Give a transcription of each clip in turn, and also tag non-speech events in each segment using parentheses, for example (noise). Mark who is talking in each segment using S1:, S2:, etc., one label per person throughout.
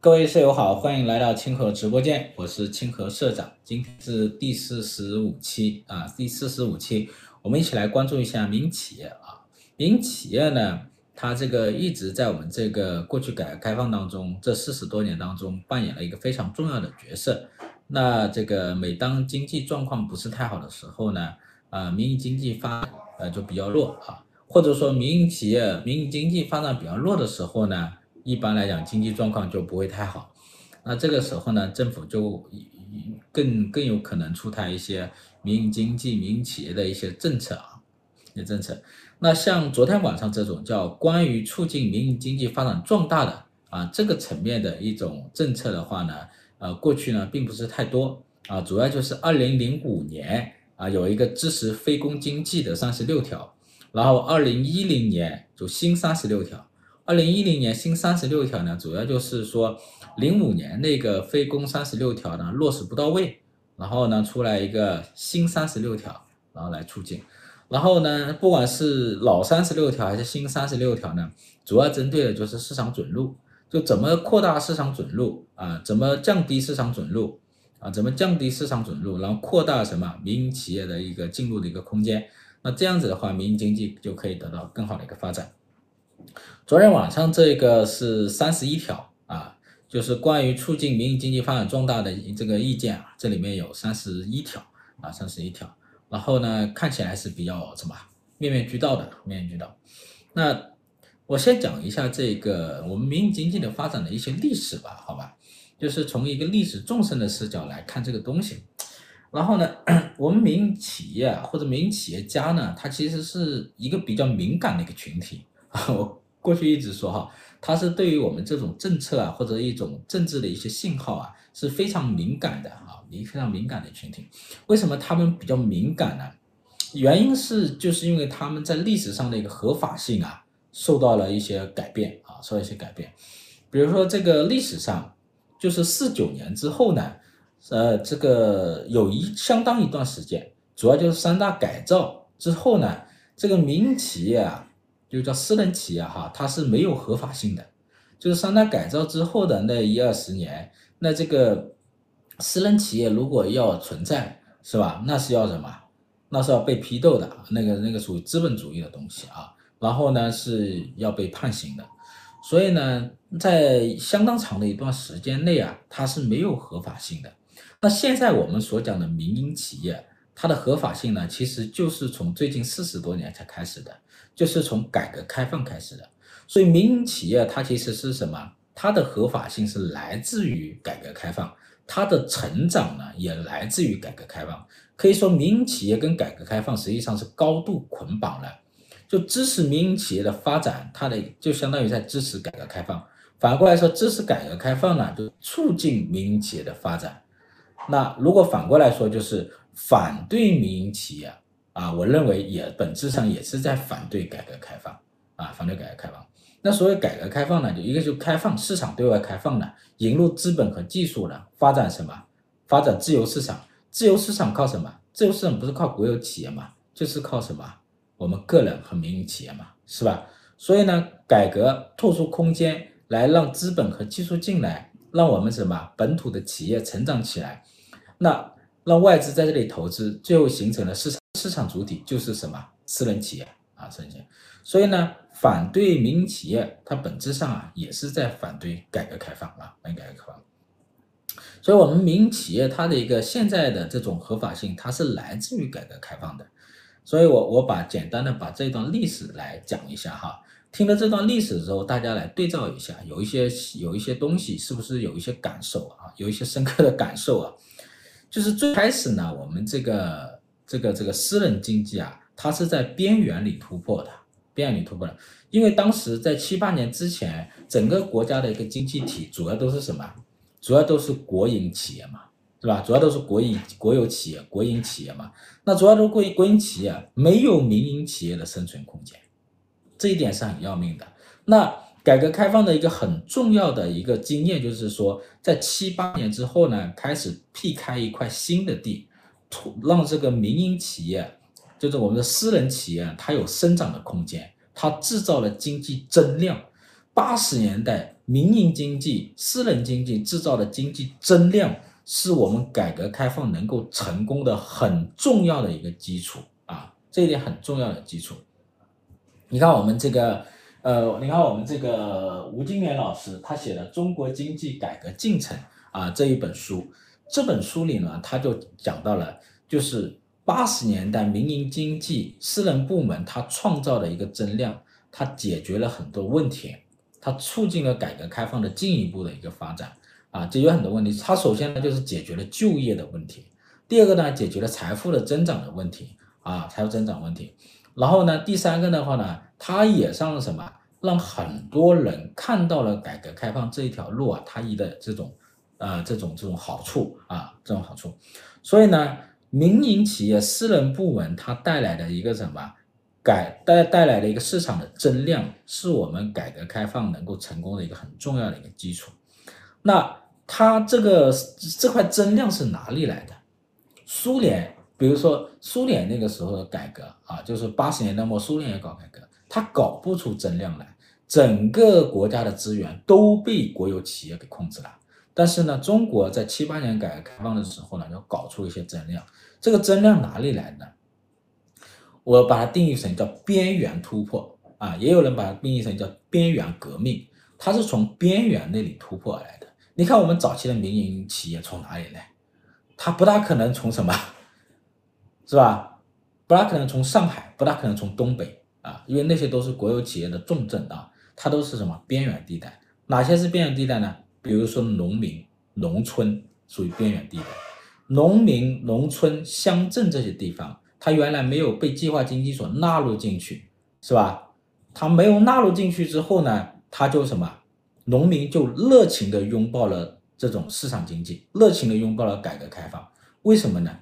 S1: 各位舍友好，欢迎来到清河直播间，我是清河社长。今天是第四十五期啊，第四十五期，我们一起来关注一下民营企业啊。民营企业呢，它这个一直在我们这个过去改革开放当中，这四十多年当中扮演了一个非常重要的角色。那这个每当经济状况不是太好的时候呢，啊，民营经济发呃就比较弱啊，或者说民营企业、民营经济发展比较弱的时候呢。一般来讲，经济状况就不会太好，那这个时候呢，政府就更更有可能出台一些民营经济、民营企业的一些政策啊，一些政策。那像昨天晚上这种叫关于促进民营经济发展壮大的啊这个层面的一种政策的话呢，呃，过去呢并不是太多啊，主要就是二零零五年啊有一个支持非公经济的三十六条，然后二零一零年就新三十六条。二零一零年新三十六条呢，主要就是说零五年那个非公三十六条呢落实不到位，然后呢出来一个新三十六条，然后来促进。然后呢，不管是老三十六条还是新三十六条呢，主要针对的就是市场准入，就怎么扩大市场准入啊，怎么降低市场准入啊，怎么降低市场准入，然后扩大什么民营企业的一个进入的一个空间。那这样子的话，民营经济就可以得到更好的一个发展。昨天晚上这个是三十一条啊，就是关于促进民营经济发展壮大的这个意见啊，这里面有三十一条啊，三十一条。然后呢，看起来是比较什么面面俱到的，面面俱到。那我先讲一下这个我们民营经济的发展的一些历史吧，好吧？就是从一个历史纵深的视角来看这个东西。然后呢，(clears throat) 我们民营企业或者民营企业家呢，他其实是一个比较敏感的一个群体。(laughs) 我过去一直说哈，它是对于我们这种政策啊，或者一种政治的一些信号啊，是非常敏感的啊，一非常敏感的群体。为什么他们比较敏感呢？原因是就是因为他们在历史上的一个合法性啊，受到了一些改变啊，受到一些改变。比如说这个历史上，就是四九年之后呢，呃，这个有一相当一段时间，主要就是三大改造之后呢，这个民营企业啊。就叫私人企业哈，它是没有合法性的，就是三大改造之后的那一二十年，那这个私人企业如果要存在，是吧？那是要什么？那是要被批斗的，那个那个属于资本主义的东西啊。然后呢是要被判刑的，所以呢，在相当长的一段时间内啊，它是没有合法性的。那现在我们所讲的民营企业，它的合法性呢，其实就是从最近四十多年才开始的。就是从改革开放开始的，所以民营企业它其实是什么？它的合法性是来自于改革开放，它的成长呢也来自于改革开放。可以说，民营企业跟改革开放实际上是高度捆绑了。就支持民营企业的发展，它的就相当于在支持改革开放。反过来说，支持改革开放呢，就促进民营企业的发展。那如果反过来说，就是反对民营企业。啊，我认为也本质上也是在反对改革开放啊，反对改革开放。那所谓改革开放呢，就一个就开放市场对外开放呢，引入资本和技术呢，发展什么？发展自由市场。自由市场靠什么？自由市场不是靠国有企业嘛，就是靠什么？我们个人和民营企业嘛，是吧？所以呢，改革拓出空间来让资本和技术进来，让我们什么？本土的企业成长起来，那让外资在这里投资，最后形成了市场。市场主体就是什么？私人企业啊，私人企业。所以呢，反对民营企业，它本质上啊也是在反对改革开放啊，反对改革开放。所以，我们民营企业它的一个现在的这种合法性，它是来自于改革开放的。所以我我把简单的把这段历史来讲一下哈。听了这段历史之后，大家来对照一下，有一些有一些东西是不是有一些感受啊？有一些深刻的感受啊？就是最开始呢，我们这个。这个这个私人经济啊，它是在边缘里突破的，边缘里突破的。因为当时在七八年之前，整个国家的一个经济体主要都是什么？主要都是国营企业嘛，是吧？主要都是国营国有企业、国营企业嘛。那主要都是国营国营企业，没有民营企业的生存空间，这一点是很要命的。那改革开放的一个很重要的一个经验就是说，在七八年之后呢，开始辟开一块新的地。让这个民营企业，就是我们的私人企业，它有生长的空间，它制造了经济增量，八十年代民营经济、私人经济制造的经济增量，是我们改革开放能够成功的很重要的一个基础啊，这一点很重要的基础。你看我们这个，呃，你看我们这个吴金莲老师他写的《中国经济改革进程》啊这一本书，这本书里呢，他就讲到了，就是八十年代民营经济、私人部门它创造的一个增量。它解决了很多问题，它促进了改革开放的进一步的一个发展啊，解决很多问题。它首先呢就是解决了就业的问题，第二个呢解决了财富的增长的问题啊，财富增长问题。然后呢第三个的话呢，它也让了什么？让很多人看到了改革开放这一条路啊，它一的这种呃这种这种好处啊，这种好处。所以呢，民营企业、私人部门它带来的一个什么？改带带来的一个市场的增量，是我们改革开放能够成功的一个很重要的一个基础。那它这个这块增量是哪里来的？苏联，比如说苏联那个时候的改革啊，就是八十年代末苏联也搞改革，它搞不出增量来，整个国家的资源都被国有企业给控制了。但是呢，中国在七八年改革开放的时候呢，要搞出一些增量，这个增量哪里来呢？我把它定义成叫边缘突破啊，也有人把它定义成叫边缘革命，它是从边缘那里突破而来的。你看我们早期的民营企业从哪里来？它不大可能从什么，是吧？不大可能从上海，不大可能从东北啊，因为那些都是国有企业的重镇啊，它都是什么边缘地带？哪些是边缘地带呢？比如说农民、农村属于边缘地带，农民、农村、乡镇这些地方。它原来没有被计划经济所纳入进去，是吧？它没有纳入进去之后呢，它就什么？农民就热情地拥抱了这种市场经济，热情地拥抱了改革开放。为什么呢？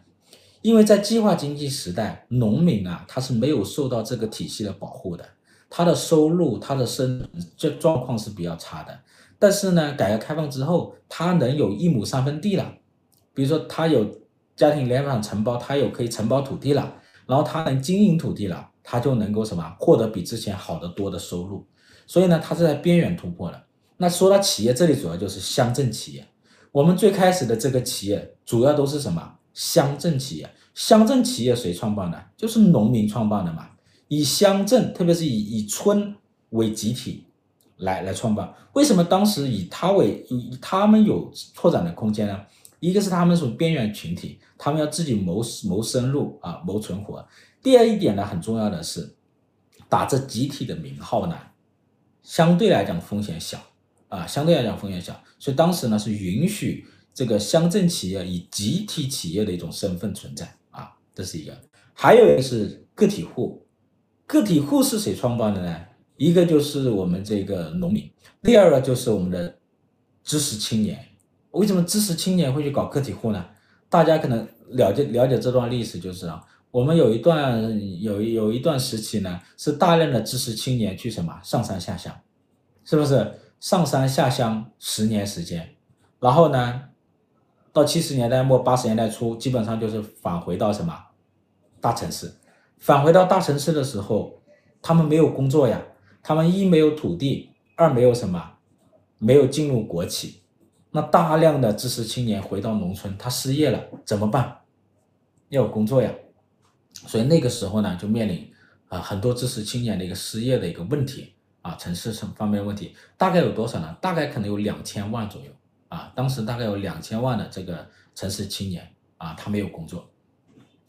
S1: 因为在计划经济时代，农民啊，他是没有受到这个体系的保护的，他的收入、他的生这状况是比较差的。但是呢，改革开放之后，他能有一亩三分地了，比如说他有。家庭联防承包，他有可以承包土地了，然后他能经营土地了，他就能够什么获得比之前好得多的收入。所以呢，他是在边缘突破的。那说到企业，这里主要就是乡镇企业。我们最开始的这个企业主要都是什么乡镇企业？乡镇企业谁创办的？就是农民创办的嘛。以乡镇，特别是以以村为集体来来创办。为什么当时以他为以他们有拓展的空间呢？一个是他们属于边缘群体，他们要自己谋谋生路啊，谋存活。第二一点呢，很重要的是，打着集体的名号呢，相对来讲风险小啊，相对来讲风险小，所以当时呢是允许这个乡镇企业以集体企业的一种身份存在啊，这是一个。还有一个是个体户，个体户是谁创办的呢？一个就是我们这个农民，第二个就是我们的知识青年。为什么知识青年会去搞个体户呢？大家可能了解了解这段历史就知道，我们有一段有有一段时期呢，是大量的知识青年去什么上山下乡，是不是上山下乡十年时间？然后呢，到七十年代末八十年代初，基本上就是返回到什么大城市。返回到大城市的时候，他们没有工作呀，他们一没有土地，二没有什么，没有进入国企。那大量的知识青年回到农村，他失业了怎么办？要有工作呀，所以那个时候呢，就面临啊很多知识青年的一个失业的一个问题啊，城市什方面问题，大概有多少呢？大概可能有两千万左右啊，当时大概有两千万的这个城市青年啊，他没有工作，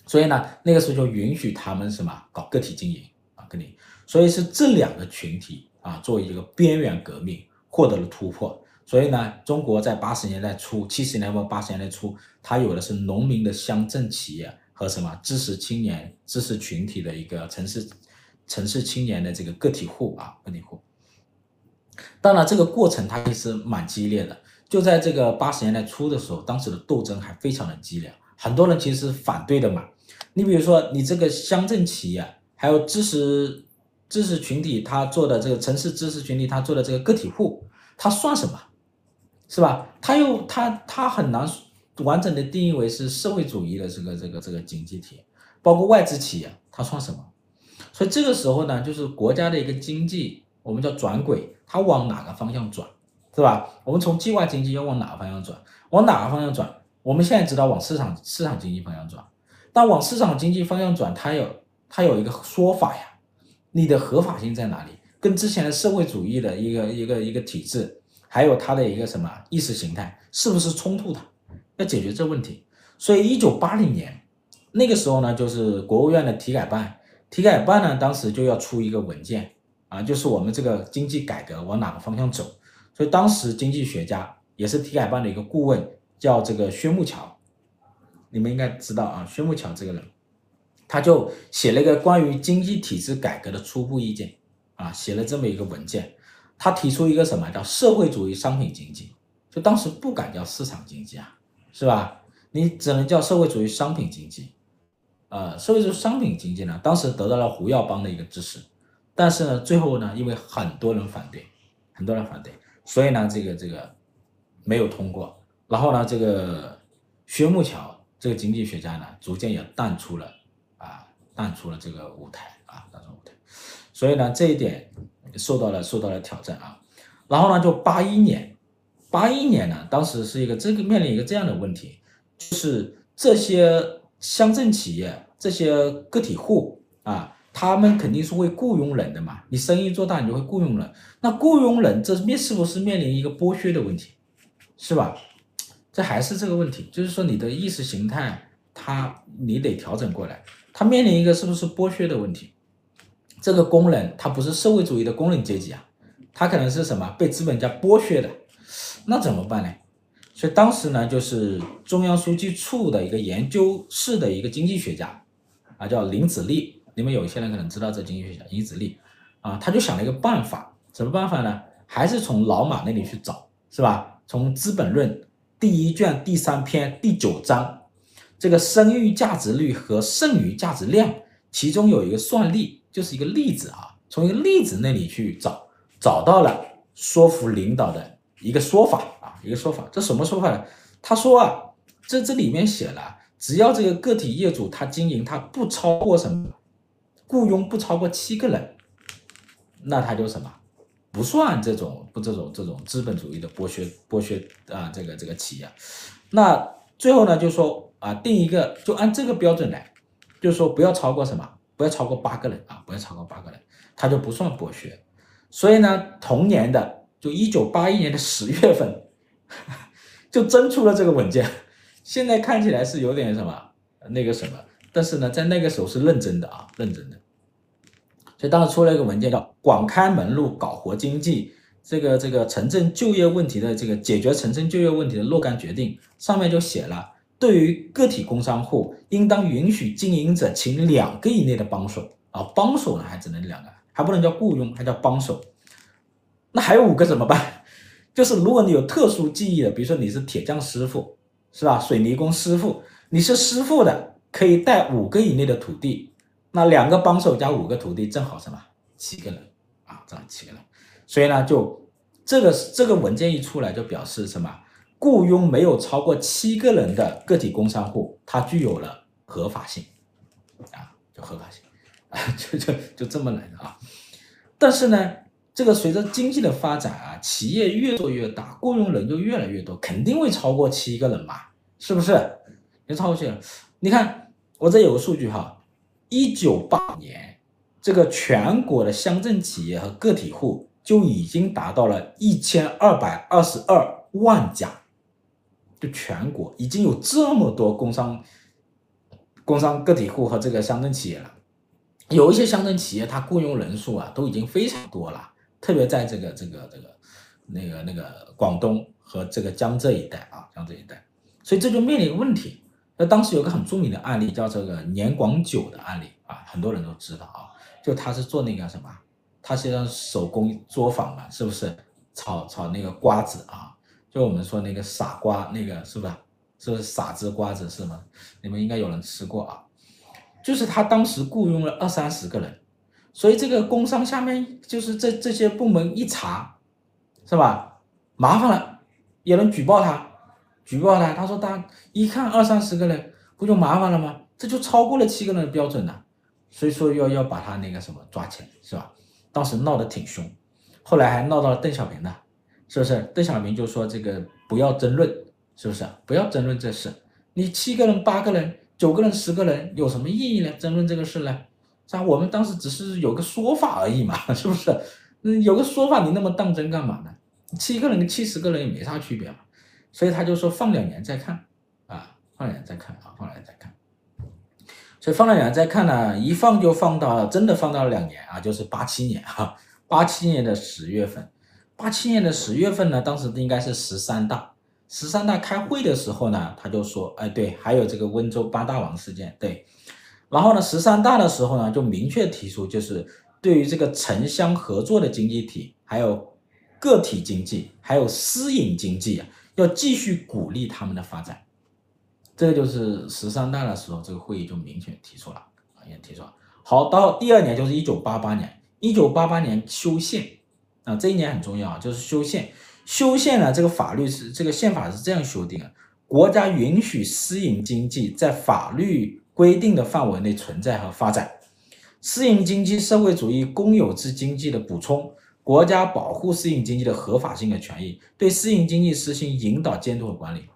S1: 所以呢，那个时候就允许他们什么搞个体经营啊，个体，所以是这两个群体啊，作为一个边缘革命获得了突破。所以呢，中国在八十年代初、七十年代末、八十年代初，它有的是农民的乡镇企业和什么知识青年、知识群体的一个城市城市青年的这个个体户啊，个体户。当然，这个过程它也是蛮激烈的。就在这个八十年代初的时候，当时的斗争还非常的激烈，很多人其实反对的嘛。你比如说，你这个乡镇企业，还有知识知识群体，他做的这个城市知识群体，他做的这个个体户，他算什么？是吧？他又他他很难完整的定义为是社会主义的这个这个这个经济体，包括外资企业，它算什么？所以这个时候呢，就是国家的一个经济我们叫转轨，它往哪个方向转，是吧？我们从计划经济要往哪个方向转？往哪个方向转？我们现在知道往市场市场经济方向转，但往市场经济方向转，它有它有一个说法呀，你的合法性在哪里？跟之前的社会主义的一个一个一个体制，还有它的一个什么意识形态，是不是冲突的？要解决这问题。所以一九八零年那个时候呢，就是国务院的体改办，体改办呢当时就要出一个文件啊，就是我们这个经济改革往哪个方向走。所以当时经济学家也是体改办的一个顾问，叫这个薛木桥，你们应该知道啊，薛木桥这个人，他就写了一个关于经济体制改革的初步意见。啊，写了这么一个文件，他提出一个什么叫社会主义商品经济，就当时不敢叫市场经济啊，是吧？你只能叫社会主义商品经济，呃，社会主义商品经济呢，当时得到了胡耀邦的一个支持，但是呢，最后呢，因为很多人反对，很多人反对，所以呢，这个这个没有通过，然后呢，这个薛木桥这个经济学家呢，逐渐也淡出了啊，淡出了这个舞台啊，淡出舞台。所以呢，这一点受到了受到了挑战啊，然后呢，就八一年，八一年呢，当时是一个这个面临一个这样的问题，就是这些乡镇企业、这些个体户啊，他们肯定是会雇佣人的嘛，你生意做大，你就会雇佣人，那雇佣人这面是不是面临一个剥削的问题，是吧？这还是这个问题，就是说你的意识形态，它你得调整过来，它面临一个是不是剥削的问题。这个工人他不是社会主义的工人阶级啊，他可能是什么被资本家剥削的，那怎么办呢？所以当时呢，就是中央书记处的一个研究室的一个经济学家啊，叫林子立，你们有一些人可能知道这经济学家林子力啊，他就想了一个办法，什么办法呢？还是从老马那里去找，是吧？从《资本论》第一卷第三篇第九章，这个生育价值率和剩余价值量，其中有一个算例。就是一个例子啊，从一个例子那里去找，找到了说服领导的一个说法啊，一个说法。这什么说法呢？他说啊，这这里面写了，只要这个个体业主他经营他不超过什么，雇佣不超过七个人，那他就什么，不算这种不这种这种资本主义的剥削剥削啊，这个这个企业。那最后呢，就说啊，定一个就按这个标准来，就是说不要超过什么。不要超过八个人啊！不要超过八个人，他就不算剥削。所以呢，同年的就一九八一年的十月份，(laughs) 就真出了这个文件。现在看起来是有点什么那个什么，但是呢，在那个时候是认真的啊，认真的。所以当时出了一个文件叫《广开门路搞活经济》，这个这个城镇就业问题的这个解决城镇就业问题的若干决定，上面就写了。对于个体工商户，应当允许经营者请两个以内的帮手啊，帮手呢还只能两个，还不能叫雇佣，还叫帮手。那还有五个怎么办？就是如果你有特殊技艺的，比如说你是铁匠师傅，是吧？水泥工师傅，你是师傅的，可以带五个以内的徒弟。那两个帮手加五个徒弟，正好什么？七个人啊，这样七个人。所以呢，就这个这个文件一出来，就表示什么？雇佣没有超过七个人的个体工商户，它具有了合法性，啊，就合法性，(laughs) 啊，就就就这么来的啊。但是呢，这个随着经济的发展啊，企业越做越大，雇佣人就越来越多，肯定会超过七个人嘛，是不是？你超过去了，你看我这有个数据哈，一九八年，这个全国的乡镇企业和个体户就已经达到了一千二百二十二万家。就全国已经有这么多工商、工商个体户和这个乡镇企业了，有一些乡镇企业，它雇佣人数啊都已经非常多了，特别在这个这个这个那个那个广东和这个江浙一带啊，江浙一带，所以这就面临一个问题。那当时有个很著名的案例，叫这个年广久的案例啊，很多人都知道啊，就他是做那个什么，他是让手工作坊嘛，是不是炒炒那个瓜子啊？就我们说那个傻瓜，那个是吧？是不是傻子瓜子是吗？你们应该有人吃过啊。就是他当时雇佣了二三十个人，所以这个工商下面就是这这些部门一查，是吧？麻烦了，有人举报他，举报他，他说他一看二三十个人，不就麻烦了吗？这就超过了七个人的标准了，所以说要要把他那个什么抓起来，是吧？当时闹得挺凶。后来还闹到了邓小平呢，是不是？邓小平就说这个不要争论，是不是？不要争论这事，你七个人、八个人、九个人、十个人有什么意义呢？争论这个事呢？是吧？我们当时只是有个说法而已嘛，(laughs) 是不是？嗯，有个说法，你那么当真干嘛呢？七个人跟七十个人也没啥区别嘛。所以他就说放两年再看啊，放两年再看啊，放两年再看。所以放两年再看呢，一放就放到真的放到了两年啊，就是八七年哈，八七年的十月份，八七年的十月份呢，当时应该是十三大，十三大开会的时候呢，他就说，哎对，还有这个温州八大王事件，对，然后呢，十三大的时候呢，就明确提出，就是对于这个城乡合作的经济体，还有个体经济，还有私营经济啊。要继续鼓励他们的发展，这个就是十三大的时候，这个会议就明确提出了啊，也提出了。好，到第二年就是一九八八年，一九八八年修宪啊，这一年很重要啊，就是修宪。修宪呢，这个法律是这个宪法是这样修订的：国家允许私营经济在法律规定的范围内存在和发展，私营经济社会主义公有制经济的补充。国家保护私营经济的合法性的权益，对私营经济实行引导监督和管理。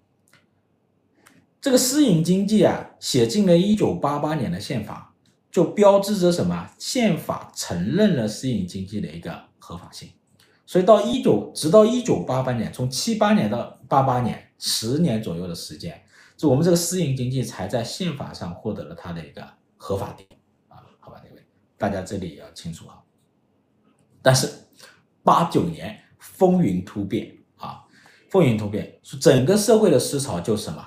S1: 这个私营经济啊，写进了一九八八年的宪法，就标志着什么？宪法承认了私营经济的一个合法性。所以到一九，直到一九八八年，从七八年到八八年，十年左右的时间，就我们这个私营经济才在宪法上获得了它的一个合法地位啊。好吧，各位，大家这里也要清楚啊。但是。八九年风云突变啊，风云突变，整个社会的思潮就什么，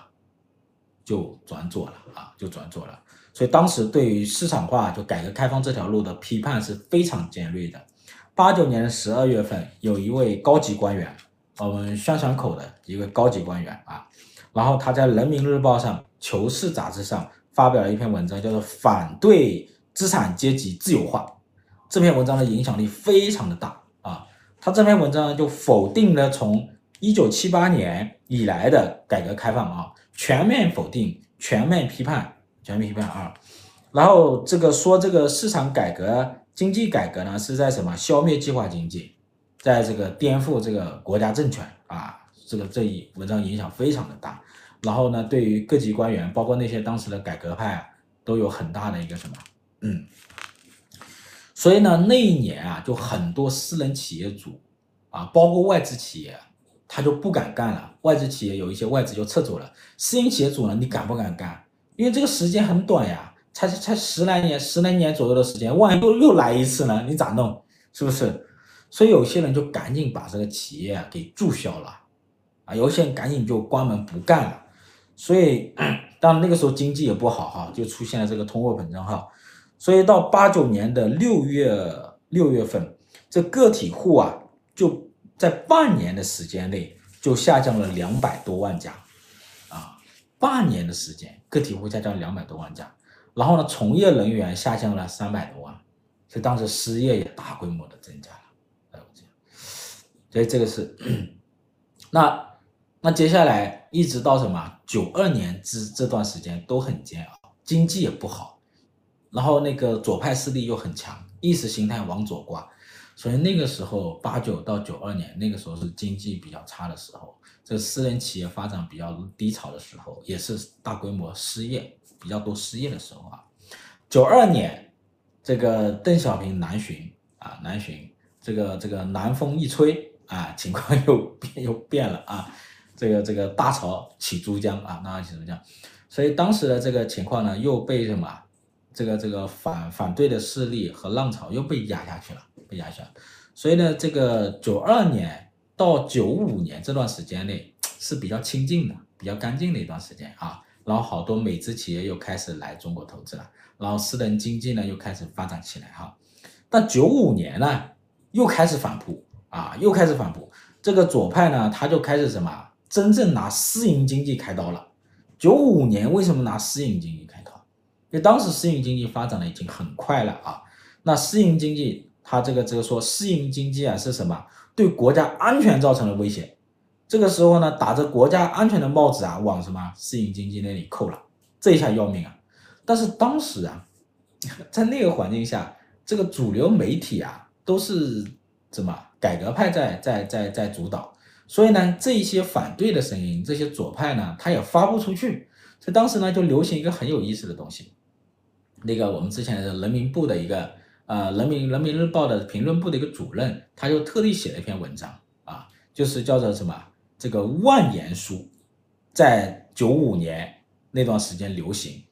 S1: 就转左了啊，就转左了。所以当时对于市场化就改革开放这条路的批判是非常尖锐的。八九年十二月份，有一位高级官员，我们宣传口的一个高级官员啊，然后他在人民日报上、求是杂志上发表了一篇文章，叫做《反对资产阶级自由化》。这篇文章的影响力非常的大。他这篇文章就否定了从一九七八年以来的改革开放啊，全面否定、全面批判、全面批判啊。然后这个说这个市场改革、经济改革呢，是在什么消灭计划经济，在这个颠覆这个国家政权啊。这个这一文章影响非常的大。然后呢，对于各级官员，包括那些当时的改革派啊，都有很大的一个什么，嗯。所以呢，那一年啊，就很多私人企业主啊，包括外资企业，他就不敢干了。外资企业有一些外资就撤走了。私营企业主呢，你敢不敢干？因为这个时间很短呀，才才十来年、十来年左右的时间，万一又又来一次呢？你咋弄？是不是？所以有些人就赶紧把这个企业给注销了，啊，有些人赶紧就关门不干了。所以，(clears throat) 当那个时候经济也不好哈，就出现了这个通货膨胀哈。所以到八九年的六月六月份，这个体户啊，就在半年的时间内就下降了两百多万家，啊，半年的时间个体户下降两百多万家，然后呢，从业人员下降了三百多万，所以当时失业也大规模的增加了，还有这样，所以这个是，(clears throat) 那那接下来一直到什么九二年之这段时间都很煎熬，经济也不好。然后那个左派势力又很强，意识形态往左挂，所以那个时候八九到九二年，那个时候是经济比较差的时候，这私人企业发展比较低潮的时候，也是大规模失业比较多失业的时候啊。九二年，这个邓小平南巡啊，南巡，这个这个南风一吹啊，情况又变又变了啊，这个这个大潮起珠江啊，大潮起珠江，所以当时的这个情况呢，又被什么？这个这个反反对的势力和浪潮又被压下去了，被压下去了，所以呢，这个九二年到九五年这段时间内是比较清静的、比较干净的一段时间啊。然后好多美资企业又开始来中国投资了，然后私人经济呢又开始发展起来哈。但九五年呢又开始反扑啊，又开始反扑。这个左派呢他就开始什么，真正拿私营经济开刀了。九五年为什么拿私营经济？因为当时私营经济发展的已经很快了啊，那私营经济它这个这个说私营经济啊是什么？对国家安全造成了威胁，这个时候呢打着国家安全的帽子啊往什么私营经济那里扣了，这一下要命啊！但是当时啊，(laughs) 在那个环境下，这个主流媒体啊都是怎么改革派在在在在主导，所以呢，这一些反对的声音，这些左派呢，他也发不出去。所以当时呢，就流行一个很有意思的东西，那个我们之前的人民部的一个呃人民人民日报的评论部的一个主任，他就特地写了一篇文章啊，就是叫做什么这个万言书，在九五年那段时间流行，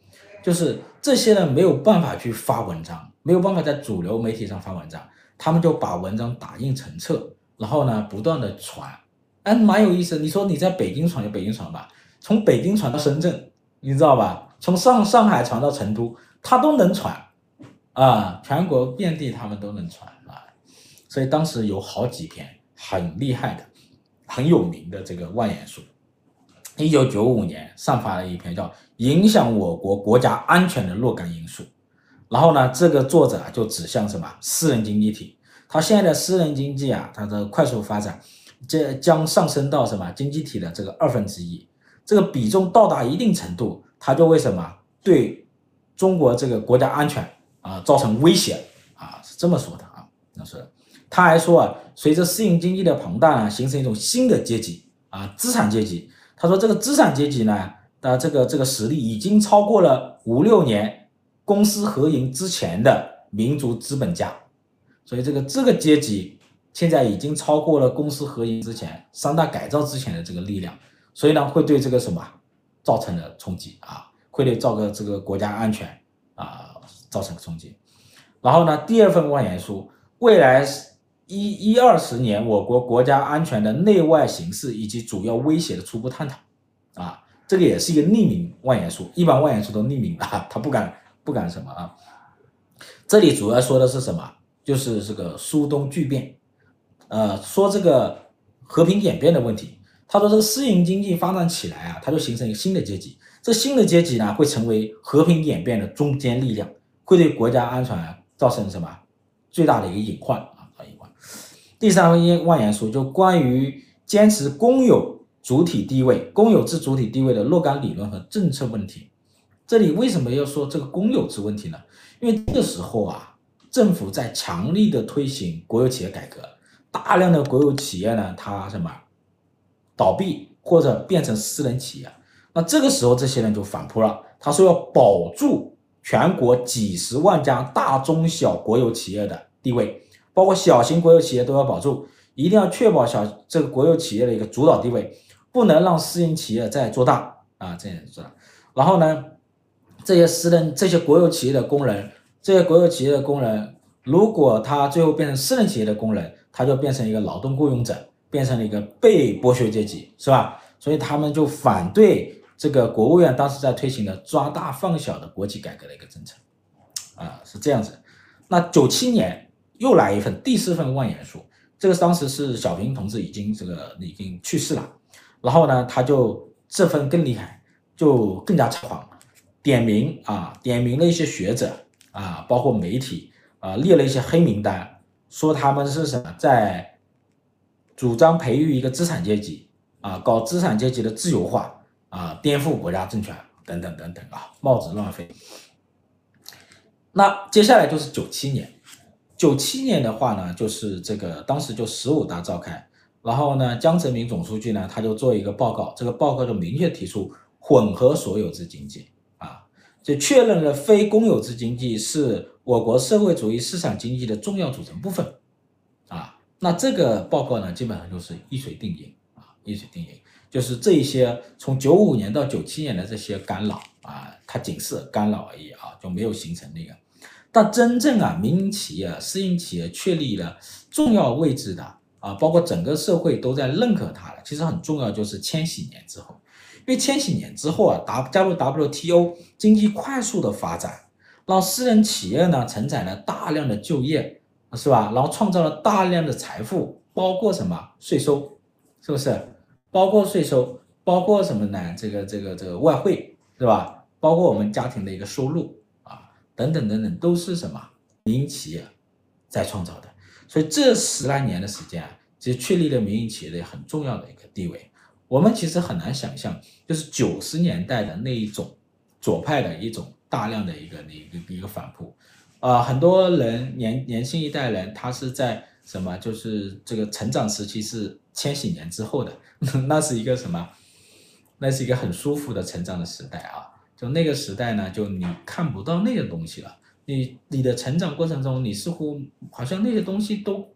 S1: 就是这些人没有办法去发文章。没有办法在主流媒体上发文章，他们就把文章打印成册，然后呢，不断的传，哎，蛮有意思。你说你在北京传就北京传吧，从北京传到深圳，你知道吧？从上上海传到成都，他都能传，啊，全国遍地他们都能传啊。所以当时有好几篇很厉害的、很有名的这个万言书。一九九五年上发了一篇叫《影响我国国家安全的若干因素》。然后呢，这个作者就指向什么私人经济体，他现在的私人经济啊，它的快速发展，这将上升到什么经济体的这个二分之一，这个比重到达一定程度，它就为什么对中国这个国家安全啊造成威胁啊，是这么说的啊，那是他还说啊，随着私营经济的庞大呢，形成一种新的阶级啊，资产阶级。他说这个资产阶级呢的这个这个实力已经超过了五六年。公私合营之前的民族资本家，所以这个这个阶级现在已经超过了公私合营之前三大改造之前的这个力量，所以呢会对这个什么造成了冲击啊，会对造个这个国家安全啊造成冲击。然后呢，第二份万言书，未来一一二十年我国国家安全的内外形势以及主要威胁的初步探讨啊，这个也是一个匿名万言书，一般万言书都匿名啊，他不敢。不敢什么啊？这里主要说的是什么？就是这个苏东剧变，呃，说这个和平演变的问题。他说这个私营经济发展起来啊，它就形成一个新的阶级。这新的阶级呢，会成为和平演变的中坚力量，会对国家安全造成什么最大的一个隐患啊？隐患。第三份万言书就关于坚持公有主体地位、公有制主体地位的若干理论和政策问题。这里为什么要说这个公有制问题呢？因为这个时候啊，政府在强力的推行国有企业改革，大量的国有企业呢，它什么倒闭或者变成私人企业，那这个时候这些人就反扑了，他说要保住全国几十万家大中小国有企业的地位，包括小型国有企业都要保住，一定要确保小这个国有企业的一个主导地位，不能让私营企业再做大啊，这样子，然后呢？这些私人、这些国有企业的工人，这些国有企业的工人，如果他最后变成私人企业的工人，他就变成一个劳动雇佣者，变成了一个被剥削阶级，是吧？所以他们就反对这个国务院当时在推行的抓大放小的国企改革的一个政策，啊，是这样子。那九七年又来一份第四份万言书，这个当时是小平同志已经这个已经去世了，然后呢，他就这份更厉害，就更加猖狂。点名啊，点名了一些学者啊，包括媒体啊，列了一些黑名单，说他们是什么在主张培育一个资产阶级啊，搞资产阶级的自由化啊，颠覆国家政权等等等等啊，帽子乱飞。那接下来就是九七年，九七年的话呢，就是这个当时就十五大召开，然后呢，江泽民总书记呢，他就做一个报告，这个报告就明确提出混合所有制经济。啊就确认了非公有制经济是我国社会主义市场经济的重要组成部分，那这个报告呢，基本上就是一锤定音啊，一锤定音，就是这一些从九五年到九七年的这些干扰啊，它仅是干扰而已啊，就没有形成那个。但真正啊，民营企业、私营企业确立了重要位置的啊，包括整个社会都在认可它了，其实很重要，就是千禧年之后。因为千禧年之后啊，打加入 WTO，经济快速的发展，让私人企业呢承载了大量的就业，是吧？然后创造了大量的财富，包括什么税收，是不是？包括税收，包括什么呢？这个这个这个外汇，是吧？包括我们家庭的一个收入啊，等等等等，都是什么民营企业在创造的。所以这十来年的时间啊，其实确立了民营企业的很重要的一个地位。我们其实很难想象，就是九十年代的那一种左派的一种大量的一个一个一个反扑，呃，很多人年年轻一代人，他是在什么？就是这个成长时期是千禧年之后的，(laughs) 那是一个什么？那是一个很舒服的成长的时代啊！就那个时代呢，就你看不到那些东西了。你你的成长过程中，你似乎好像那些东西都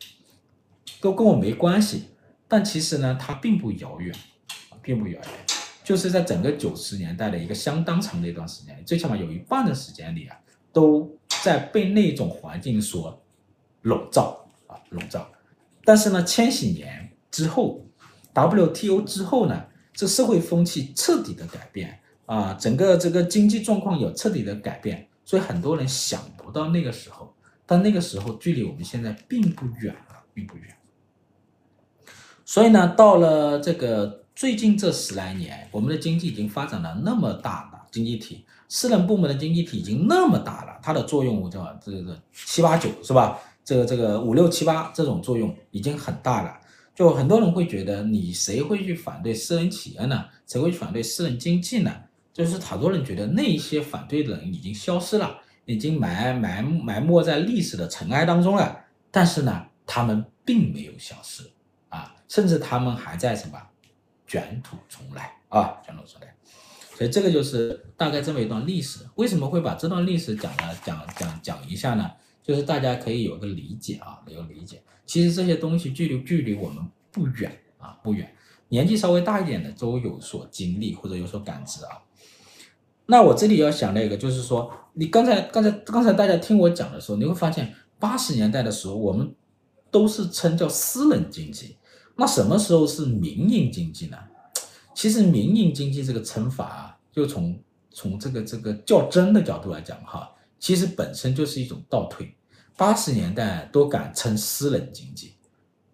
S1: 都跟我没关系，但其实呢，它并不遥远，并不遥远。就是在整个九十年代的一个相当长的一段时间，最起码有一半的时间里啊，都在被那种环境所笼罩啊，笼罩。但是呢，千禧年之后，WTO 之后呢，这社会风气彻底的改变啊，整个这个经济状况有彻底的改变，所以很多人想不到那个时候，但那个时候距离我们现在并不远了，并不远。所以呢，到了这个。最近这十来年，我们的经济已经发展了那么大了，经济体，私人部门的经济体已经那么大了，它的作用我叫这个七八九是吧？这个这个五六七八这种作用已经很大了。就很多人会觉得，你谁会去反对私人企业呢？谁会去反对私人经济呢？就是好多人觉得那些反对的人已经消失了，已经埋埋埋没在历史的尘埃当中了。但是呢，他们并没有消失啊，甚至他们还在什么？卷土重来啊，卷土重来，所以这个就是大概这么一段历史。为什么会把这段历史讲了讲讲讲一下呢？就是大家可以有个理解啊，有个理解。其实这些东西距离距离我们不远啊，不远。年纪稍微大一点的都有所经历或者有所感知啊。那我这里要想那个，就是说，你刚才刚才刚才大家听我讲的时候，你会发现八十年代的时候，我们都是称叫私人经济。那什么时候是民营经济呢？其实民营经济这个称法啊，就从从这个这个较真的角度来讲哈，其实本身就是一种倒退。八十年代都敢称私人经济，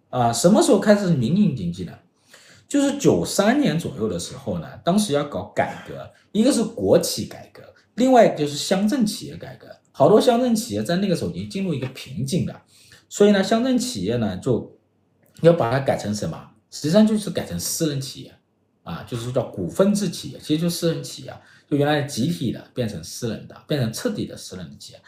S1: 啊，什么时候开始民营经济呢？就是九三年左右的时候呢，当时要搞改革，一个是国企改革，另外就是乡镇企业改革。好多乡镇企业在那个时候已经进入一个瓶颈了，所以呢，乡镇企业呢就。要把它改成什么？实际上就是改成私人企业，啊，就是说叫股份制企业，其实就私人企业，就原来集体的变成私人的，变成彻底的私人的企业。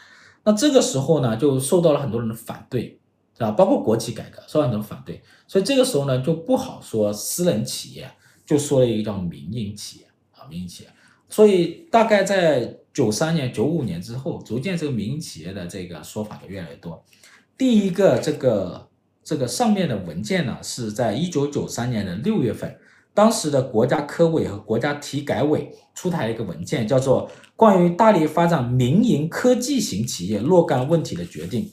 S1: 那这个时候呢，就受到了很多人的反对，是吧？包括国企改革受到很多反对，所以这个时候呢，就不好说私人企业，就说了一个叫民营企业啊，民营企业。所以大概在九三年、九五年之后，逐渐这个民营企业的这个说法就越来越多。第一个这个。这个上面的文件呢，是在一九九三年的六月份，当时的国家科委和国家体改委出台一个文件，叫做《关于大力发展民营科技型企业若干问题的决定》，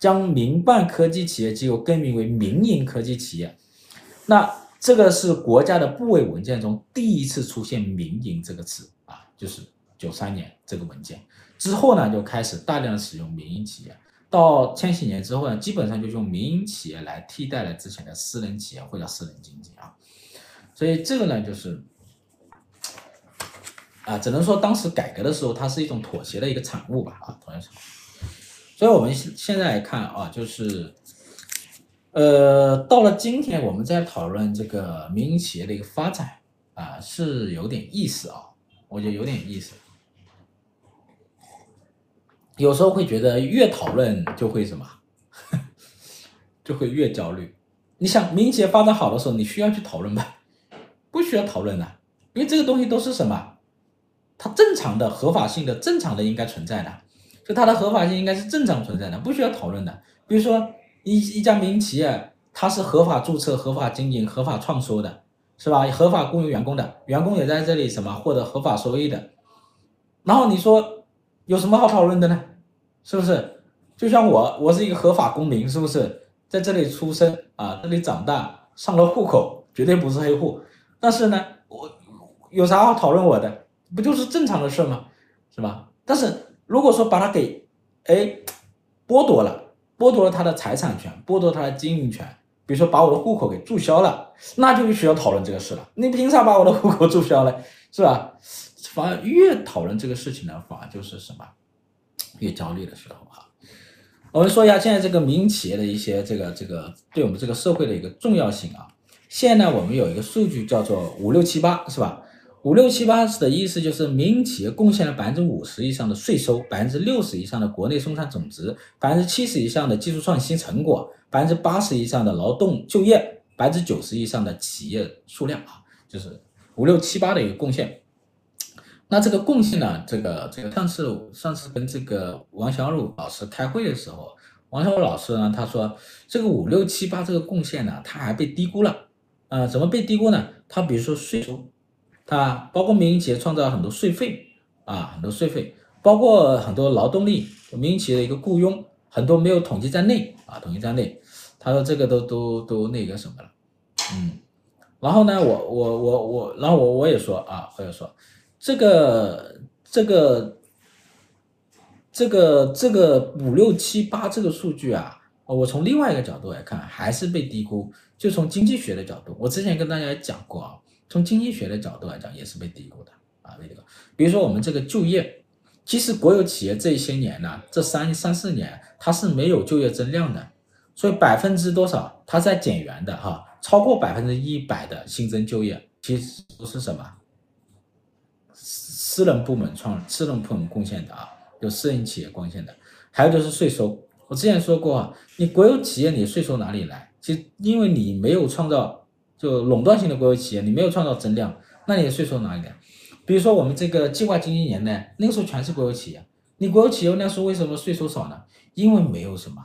S1: 将民办科技企业机构更名为民营科技企业。那这个是国家的部委文件中第一次出现“民营”这个词啊，就是九三年这个文件之后呢，就开始大量使用民营企业。到千禧年之后呢，基本上就用民营企业来替代了之前的私人企业或者私人经济啊，所以这个呢就是啊，只能说当时改革的时候，它是一种妥协的一个产物吧啊，妥协产物。所以我们现现在来看啊，就是呃，到了今天我们在讨论这个民营企业的一个发展啊，是有点意思啊，我觉得有点意思。有时候会觉得越讨论就会什么，(laughs) 就会越焦虑。你想民营企业发展好的时候，你需要去讨论吗？不需要讨论的，因为这个东西都是什么？它正常的、合法性的、正常的应该存在的，就它的合法性应该是正常存在的，不需要讨论的。比如说一一家民营企业，它是合法注册、合法经营、合法创收的，是吧？合法雇佣员工的，员工也在这里什么获得合法收益的。然后你说。有什么好讨论的呢？是不是？就像我，我是一个合法公民，是不是？在这里出生啊，这里长大，上了户口，绝对不是黑户。但是呢，我有啥好讨论我的？不就是正常的事吗？是吧？但是如果说把他给哎剥夺了，剥夺了他的财产权，剥夺他的经营权，比如说把我的户口给注销了，那就需要讨论这个事了。你凭啥把我的户口注销了？是吧？反而越讨论这个事情呢，反而就是什么，越焦虑的时候啊。我们说一下现在这个民营企业的一些这个这个对我们这个社会的一个重要性啊。现在呢，我们有一个数据叫做五六七八，是吧？五六七八的意思就是民营企业贡献了百分之五十以上的税收，百分之六十以上的国内生产总值，百分之七十以上的技术创新成果，百分之八十以上的劳动就业，百分之九十以上的企业数量啊，就是五六七八的一个贡献。那这个贡献呢，这个这个上次上次跟这个王小鲁老师开会的时候，王小鲁老师呢他说这个五六七八这个贡献呢，他还被低估了。呃，怎么被低估呢？他比如说税收。它包括民营企业创造很多税费啊，很多税费，包括很多劳动力，民营企业的一个雇佣，很多没有统计在内啊，统计在内。他说这个都都都那个什么了，嗯，然后呢，我我我我，然后我我也说啊，我也说这个这个这个这个五六七八这个数据啊，我从另外一个角度来看，还是被低估。就从经济学的角度，我之前跟大家讲过啊。从经济学的角度来讲，也是被低估的啊，被低估。比如说我们这个就业，其实国有企业这些年呢，这三三四年它是没有就业增量的，所以百分之多少它在减员的哈，超过百分之一百的新增就业，其实都是什么？私人部门创私人部门贡献的啊，有私营企业贡献的，还有就是税收。我之前说过啊，你国有企业你税收哪里来？其实因为你没有创造。就垄断性的国有企业，你没有创造增量，那你的税收哪里来？比如说我们这个计划经济年代，那个时候全是国有企业，你国有企业那时候为什么税收少呢？因为没有什么，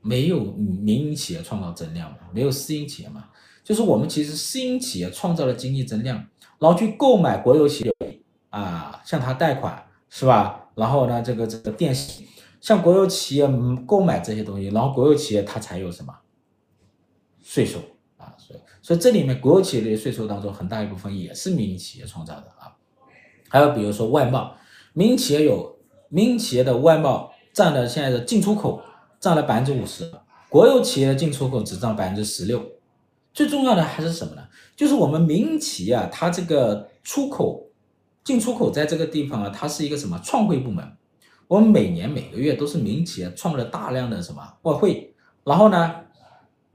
S1: 没有民营企业创造增量嘛，没有私营企业嘛，就是我们其实私营企业创造了经济增量，然后去购买国有企业啊，向他贷款是吧？然后呢，这个这个电信向国有企业购买这些东西，然后国有企业它才有什么税收啊。所以所以这里面国有企业的税收当中，很大一部分也是民营企业创造的啊。还有比如说外贸，民营企业有民营企业的外贸占了现在的进出口占了百分之五十，国有企业的进出口只占百分之十六。最重要的还是什么呢？就是我们民营企业啊，它这个出口进出口在这个地方啊，它是一个什么创汇部门？我们每年每个月都是民营企业创了大量的什么外汇，然后呢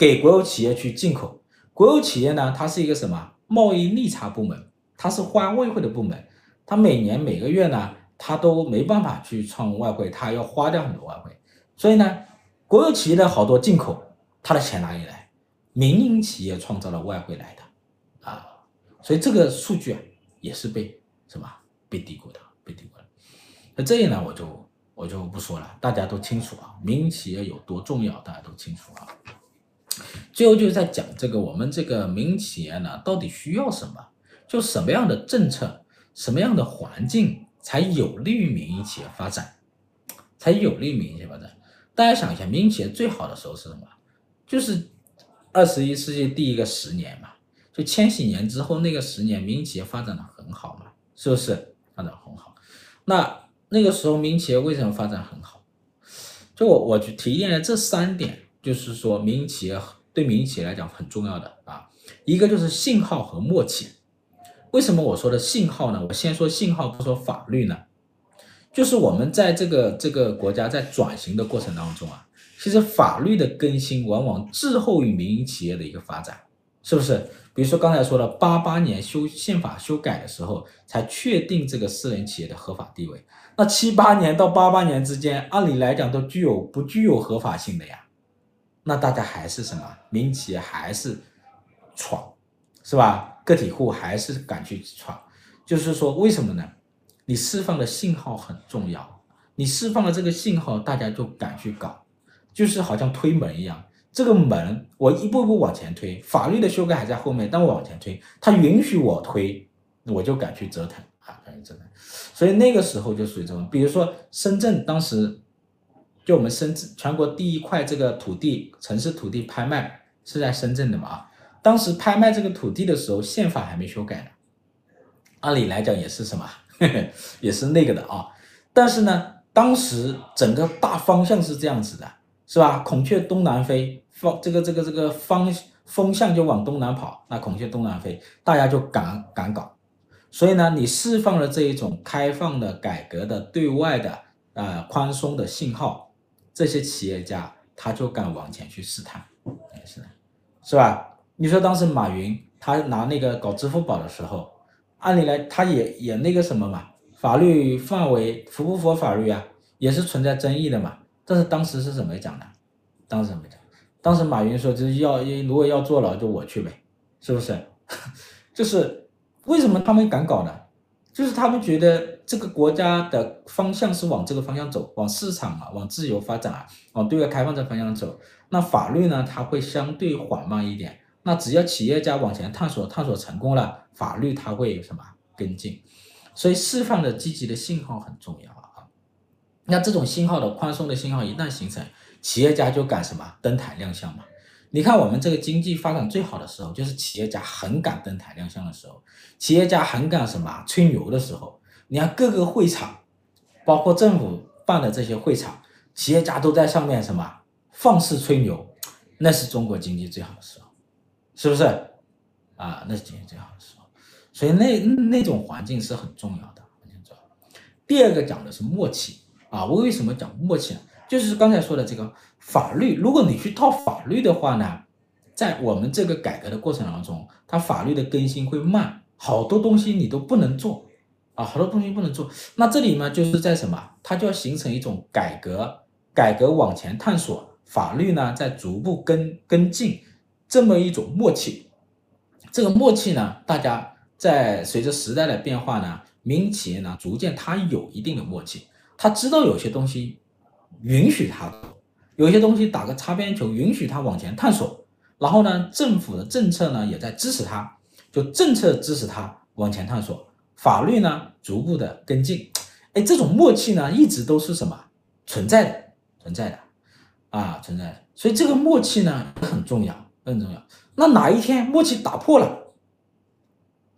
S1: 给国有企业去进口。国有企业呢，它是一个什么贸易逆差部门？它是花外汇的部门，它每年每个月呢，它都没办法去创外汇，它要花掉很多外汇。所以呢，国有企业的好多进口，它的钱哪里来？民营企业创造了外汇来的啊，所以这个数据啊，也是被什么被低估的，被低估的。那这里呢，我就我就不说了，大家都清楚啊，民营企业有多重要，大家都清楚啊。最后就是在讲这个，我们这个民营企业呢，到底需要什么？就什么样的政策，什么样的环境才有利于民营企业发展，才有利于民营企业发展？大家想一下，民营企业最好的时候是什么？就是二十一世纪第一个十年嘛，就千禧年之后那个十年，民营企业发展的很好嘛，是不是？发展很好。那那个时候民营企业为什么发展很好？就我我去提炼了这三点，就是说民营企业。对民营企业来讲很重要的啊，一个就是信号和默契。为什么我说的信号呢？我先说信号，不说法律呢。就是我们在这个这个国家在转型的过程当中啊，其实法律的更新往往滞后于民营企业的一个发展，是不是？比如说刚才说了，八八年修宪法修改的时候才确定这个私人企业的合法地位，那七八年到八八年之间，按理来讲都具有不具有合法性的呀？那大家还是什么？民营企业还是闯，是吧？个体户还是敢去闯，就是说，为什么呢？你释放的信号很重要，你释放了这个信号，大家就敢去搞，就是好像推门一样，这个门我一步步往前推，法律的修改还在后面，但我往前推，它允许我推，我就敢去折腾啊，敢去折腾。所以那个时候就属于这种，比如说深圳当时。就我们深圳全国第一块这个土地，城市土地拍卖是在深圳的嘛？啊，当时拍卖这个土地的时候，宪法还没修改呢。按理来讲也是什么，呵 (laughs) 呵也是那个的啊。但是呢，当时整个大方向是这样子的，是吧？孔雀东南飞，方这个这个这个方风向就往东南跑，那孔雀东南飞，大家就敢敢搞。所以呢，你释放了这一种开放的、改革的、对外的、呃宽松的信号。这些企业家他就敢往前去试探，是，是吧？你说当时马云他拿那个搞支付宝的时候，按理来他也也那个什么嘛，法律范围符不符合法律啊，也是存在争议的嘛。但是当时是怎么讲的？当时怎么讲？当时马云说就是要如果要坐牢就我去呗，是不是？(laughs) 就是为什么他们敢搞呢？就是他们觉得这个国家的方向是往这个方向走，往市场啊，往自由发展啊，往对外开放这方向走。那法律呢，它会相对缓慢一点。那只要企业家往前探索，探索成功了，法律它会有什么跟进？所以释放的积极的信号很重要啊。那这种信号的宽松的信号一旦形成，企业家就敢什么登台亮相嘛。你看我们这个经济发展最好的时候，就是企业家很敢登台亮相的时候，企业家很敢什么吹牛的时候。你看各个会场，包括政府办的这些会场，企业家都在上面什么放肆吹牛，那是中国经济最好的时候，是不是？啊，那是经济最好的时候。所以那那种环境是很重要的。第二个讲的是默契啊，我为什么讲默契呢？就是刚才说的这个法律，如果你去套法律的话呢，在我们这个改革的过程当中，它法律的更新会慢，好多东西你都不能做啊，好多东西不能做。那这里呢，就是在什么？它就要形成一种改革，改革往前探索，法律呢在逐步跟跟进这么一种默契。这个默契呢，大家在随着时代的变化呢，民营企业呢逐渐它有一定的默契，它知道有些东西。允许他有些东西打个擦边球，允许他往前探索。然后呢，政府的政策呢也在支持他，就政策支持他往前探索，法律呢逐步的跟进。哎，这种默契呢一直都是什么存在的，存在的啊，存在的。所以这个默契呢很重要，很重要。那哪一天默契打破了？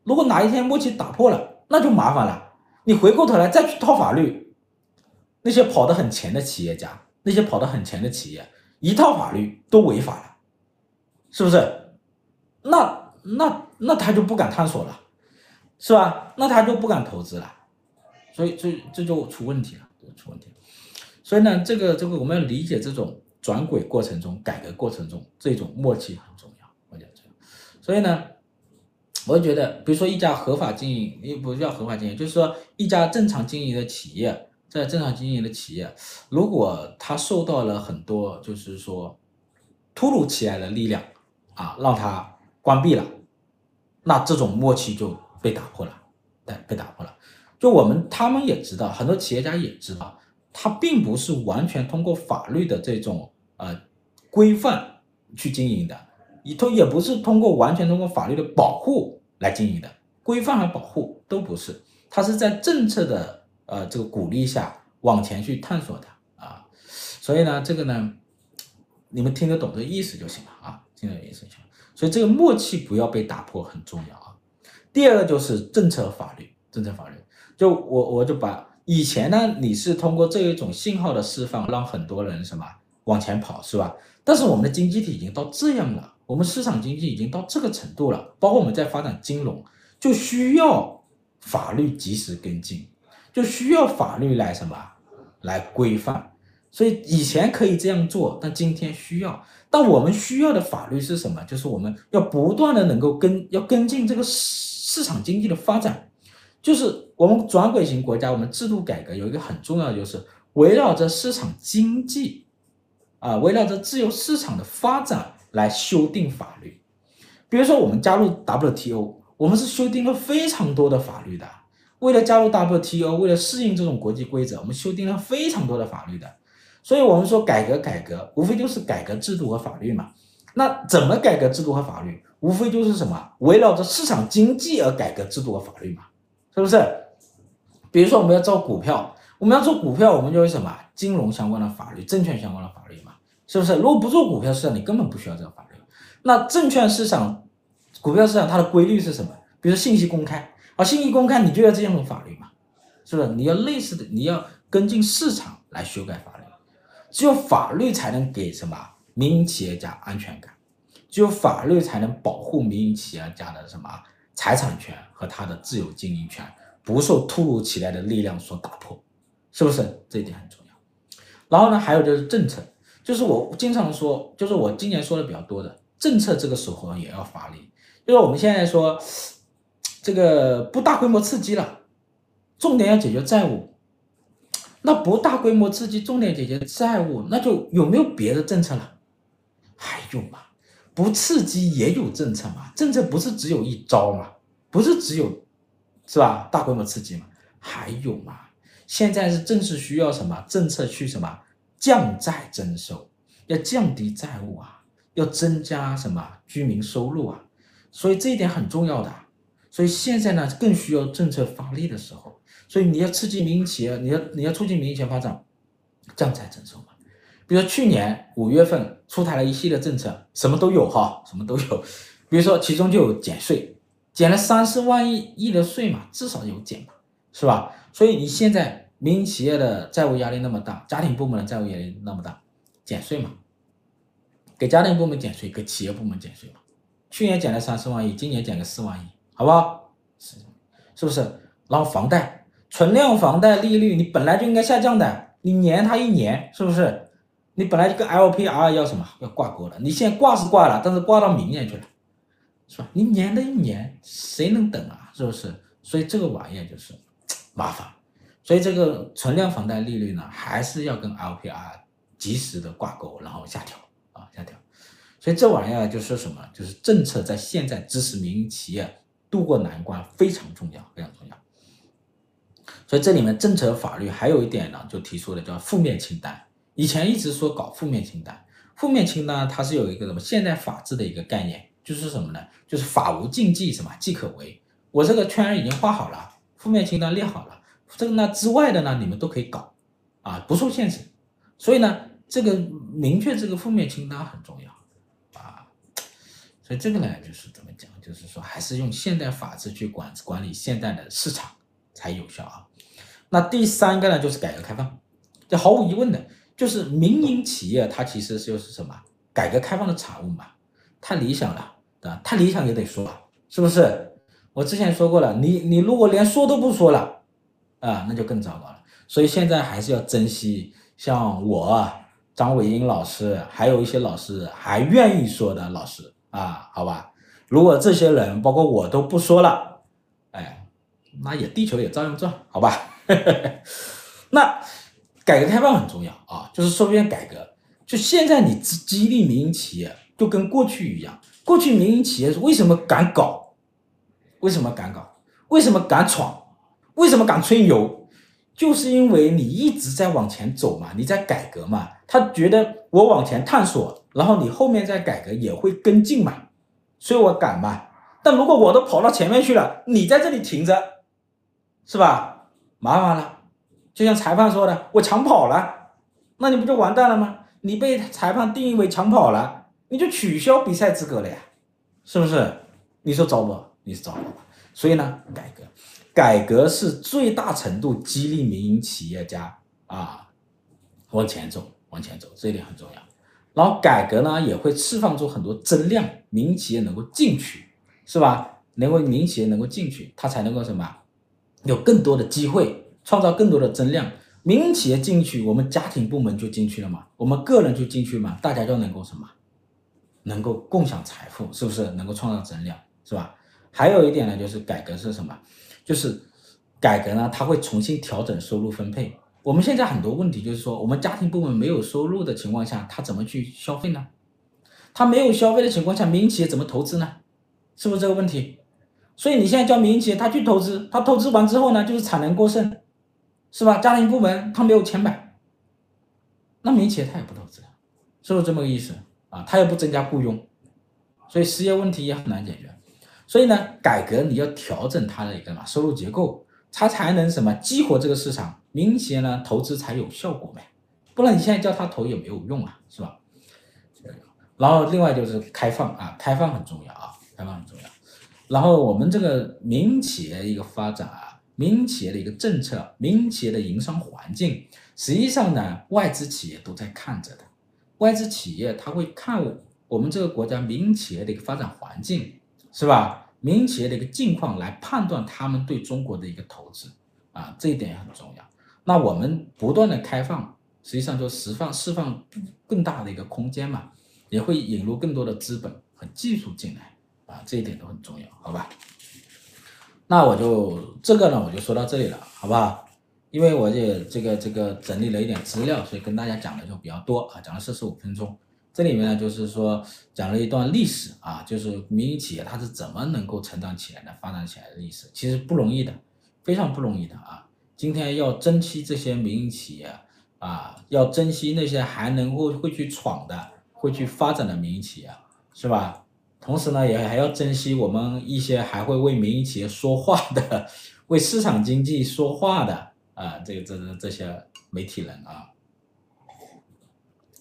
S1: 如果哪一天默契打破了，那就麻烦了。你回过头来再去套法律。那些跑得很前的企业家，那些跑得很前的企业，一套法律都违法了，是不是？那那那他就不敢探索了，是吧？那他就不敢投资了，所以这这就出问题了，出问题了。所以呢，这个这个我们要理解这种转轨过程中、改革过程中这种默契很重要，我觉得这样。所以呢，我觉得，比如说一家合法经营，也不叫合法经营，就是说一家正常经营的企业。在正常经营的企业，如果它受到了很多就是说突如其来的力量啊，让它关闭了，那这种默契就被打破了，对，被打破了。就我们他们也知道，很多企业家也知道，它并不是完全通过法律的这种呃规范去经营的，也通也不是通过完全通过法律的保护来经营的，规范和保护都不是，它是在政策的。呃，这个鼓励下往前去探索的啊，所以呢，这个呢，你们听得懂这意思就行了啊，听得懂意思就行了。所以这个默契不要被打破很重要。第二个就是政策法律，政策法律，就我我就把以前呢，你是通过这一种信号的释放，让很多人什么往前跑，是吧？但是我们的经济体已经到这样了，我们市场经济已经到这个程度了，包括我们在发展金融，就需要法律及时跟进。就需要法律来什么来规范，所以以前可以这样做，但今天需要。但我们需要的法律是什么？就是我们要不断的能够跟要跟进这个市场经济的发展。就是我们转轨型国家，我们制度改革有一个很重要的，就是围绕着市场经济啊，围绕着自由市场的发展来修订法律。比如说我们加入 WTO，我们是修订了非常多的法律的。为了加入 WTO，为了适应这种国际规则，我们修订了非常多的法律的。所以，我们说改革改革，无非就是改革制度和法律嘛。那怎么改革制度和法律？无非就是什么？围绕着市场经济而改革制度和法律嘛，是不是？比如说，我们要做股票，我们要做股票，我们就有什么？金融相关的法律、证券相关的法律嘛，是不是？如果不做股票市场，你根本不需要这个法律。那证券市场、股票市场它的规律是什么？比如说信息公开。而信息公开，你就要这样的法律嘛，是不是？你要类似的，你要跟进市场来修改法律，只有法律才能给什么民营企业家安全感，只有法律才能保护民营企业家的什么财产权和他的自由经营权不受突如其来的力量所打破，是不是？这一点很重要。然后呢，还有就是政策，就是我经常说，就是我今年说的比较多的政策，这个时候也要发力，就是我们现在说。这个不大规模刺激了，重点要解决债务。那不大规模刺激，重点解决债务，那就有没有别的政策了？还有吗？不刺激也有政策嘛？政策不是只有一招嘛？不是只有，是吧？大规模刺激嘛？还有嘛？现在是正是需要什么政策去什么降债增收，要降低债务啊，要增加什么居民收入啊？所以这一点很重要的。所以现在呢，更需要政策发力的时候。所以你要刺激民营企业，你要你要促进民营企业发展，降债增收嘛。比如说去年五月份出台了一系列政策，什么都有哈，什么都有。比如说其中就有减税，减了三十万亿亿的税嘛，至少有减嘛，是吧？所以你现在民营企业的债务压力那么大，家庭部门的债务压力那么大，减税嘛，给家庭部门减税，给企业部门减税嘛。去年减了三十万亿，今年减个四万亿，好不好？是是不是？然后房贷。存量房贷利率你本来就应该下降的，你延它一年是不是？你本来就跟 LPR 要什么要挂钩了，你现在挂是挂了，但是挂到明年去了，是吧？你年的一年，谁能等啊？是不是？所以这个玩意儿就是麻烦，所以这个存量房贷利率呢，还是要跟 LPR 及时的挂钩，然后下调啊下调。所以这玩意儿就是什么？就是政策在现在支持民营企业渡过难关非常重要，非常重要。所以这里面政策法律还有一点呢，就提出了叫负面清单。以前一直说搞负面清单，负面清单它是有一个什么现代法治的一个概念，就是什么呢？就是法无禁忌，什么即可为。我这个圈已经画好了，负面清单列好了，这个那之外的呢，你们都可以搞，啊，不受限制。所以呢，这个明确这个负面清单很重要，啊，所以这个呢，就是怎么讲，就是说还是用现代法治去管管理现代的市场才有效啊。那第三个呢，就是改革开放，这毫无疑问的，就是民营企业它其实就是什么改革开放的产物嘛，太理想了，对吧？太理想也得说，是不是？我之前说过了，你你如果连说都不说了，啊，那就更糟糕了。所以现在还是要珍惜像我张伟英老师，还有一些老师还愿意说的老师啊，好吧？如果这些人包括我都不说了，哎，那也地球也照样转，好吧？(laughs) 那改革开放很重要啊，就是说边改革。就现在你激激励民营企业，就跟过去一样。过去民营企业为什么敢搞？为什么敢搞？为什么敢闯？为什么敢吹牛？就是因为你一直在往前走嘛，你在改革嘛。他觉得我往前探索，然后你后面再改革也会跟进嘛，所以我敢嘛。但如果我都跑到前面去了，你在这里停着，是吧？麻烦了，就像裁判说的，我抢跑了，那你不就完蛋了吗？你被裁判定义为抢跑了，你就取消比赛资格了呀，是不是？你说糟不？你是糟了吧？所以呢，改革，改革是最大程度激励民营企业家啊往前走，往前走，这一点很重要。然后改革呢，也会释放出很多增量，民营企业能够进去，是吧？能够民营企业能够进去，它才能够什么？有更多的机会，创造更多的增量。民营企业进去，我们家庭部门就进去了嘛，我们个人就进去嘛，大家就能够什么？能够共享财富，是不是？能够创造增量，是吧？还有一点呢，就是改革是什么？就是改革呢，它会重新调整收入分配。我们现在很多问题就是说，我们家庭部门没有收入的情况下，他怎么去消费呢？他没有消费的情况下，民营企业怎么投资呢？是不是这个问题？所以你现在叫民营企业，他去投资，他投资完之后呢，就是产能过剩，是吧？家庭部门他没有钱买，那民营企业他也不投资，是不是这么个意思啊？他也不增加雇佣，所以失业问题也很难解决。所以呢，改革你要调整它的一个嘛收入结构，它才能什么激活这个市场，民营企业呢投资才有效果呗，不然你现在叫他投也没有用啊，是吧？然后另外就是开放啊，开放很重要啊，开放很重要。然后我们这个民营企业一个发展啊，民营企业的一个政策，民营企业的营商环境，实际上呢，外资企业都在看着的。外资企业他会看我们这个国家民营企业的一个发展环境，是吧？民营企业的一个境况来判断他们对中国的一个投资啊，这一点也很重要。那我们不断的开放，实际上就释放释放更大的一个空间嘛，也会引入更多的资本和技术进来。啊，这一点都很重要，好吧？那我就这个呢，我就说到这里了，好不好？因为我也这个这个整理了一点资料，所以跟大家讲的就比较多啊，讲了四十五分钟。这里面呢，就是说讲了一段历史啊，就是民营企业它是怎么能够成长起来的、发展起来的历史，其实不容易的，非常不容易的啊。今天要珍惜这些民营企业啊，要珍惜那些还能够会去闯的、会去发展的民营企业，是吧？同时呢，也还要珍惜我们一些还会为民营企业说话的、(laughs) 为市场经济说话的。啊，这个这这这些媒体人啊，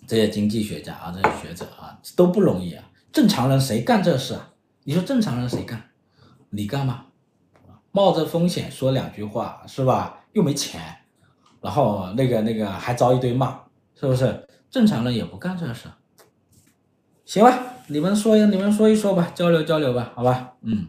S1: 这些经济学家啊，这些学者啊，都不容易啊。正常人谁干这事啊？你说正常人谁干？你干吗？冒着风险说两句话是吧？又没钱，然后那个那个还遭一堆骂，是不是？正常人也不干这事。行吧，你们说，你们说一说吧，交流交流吧，好吧，嗯。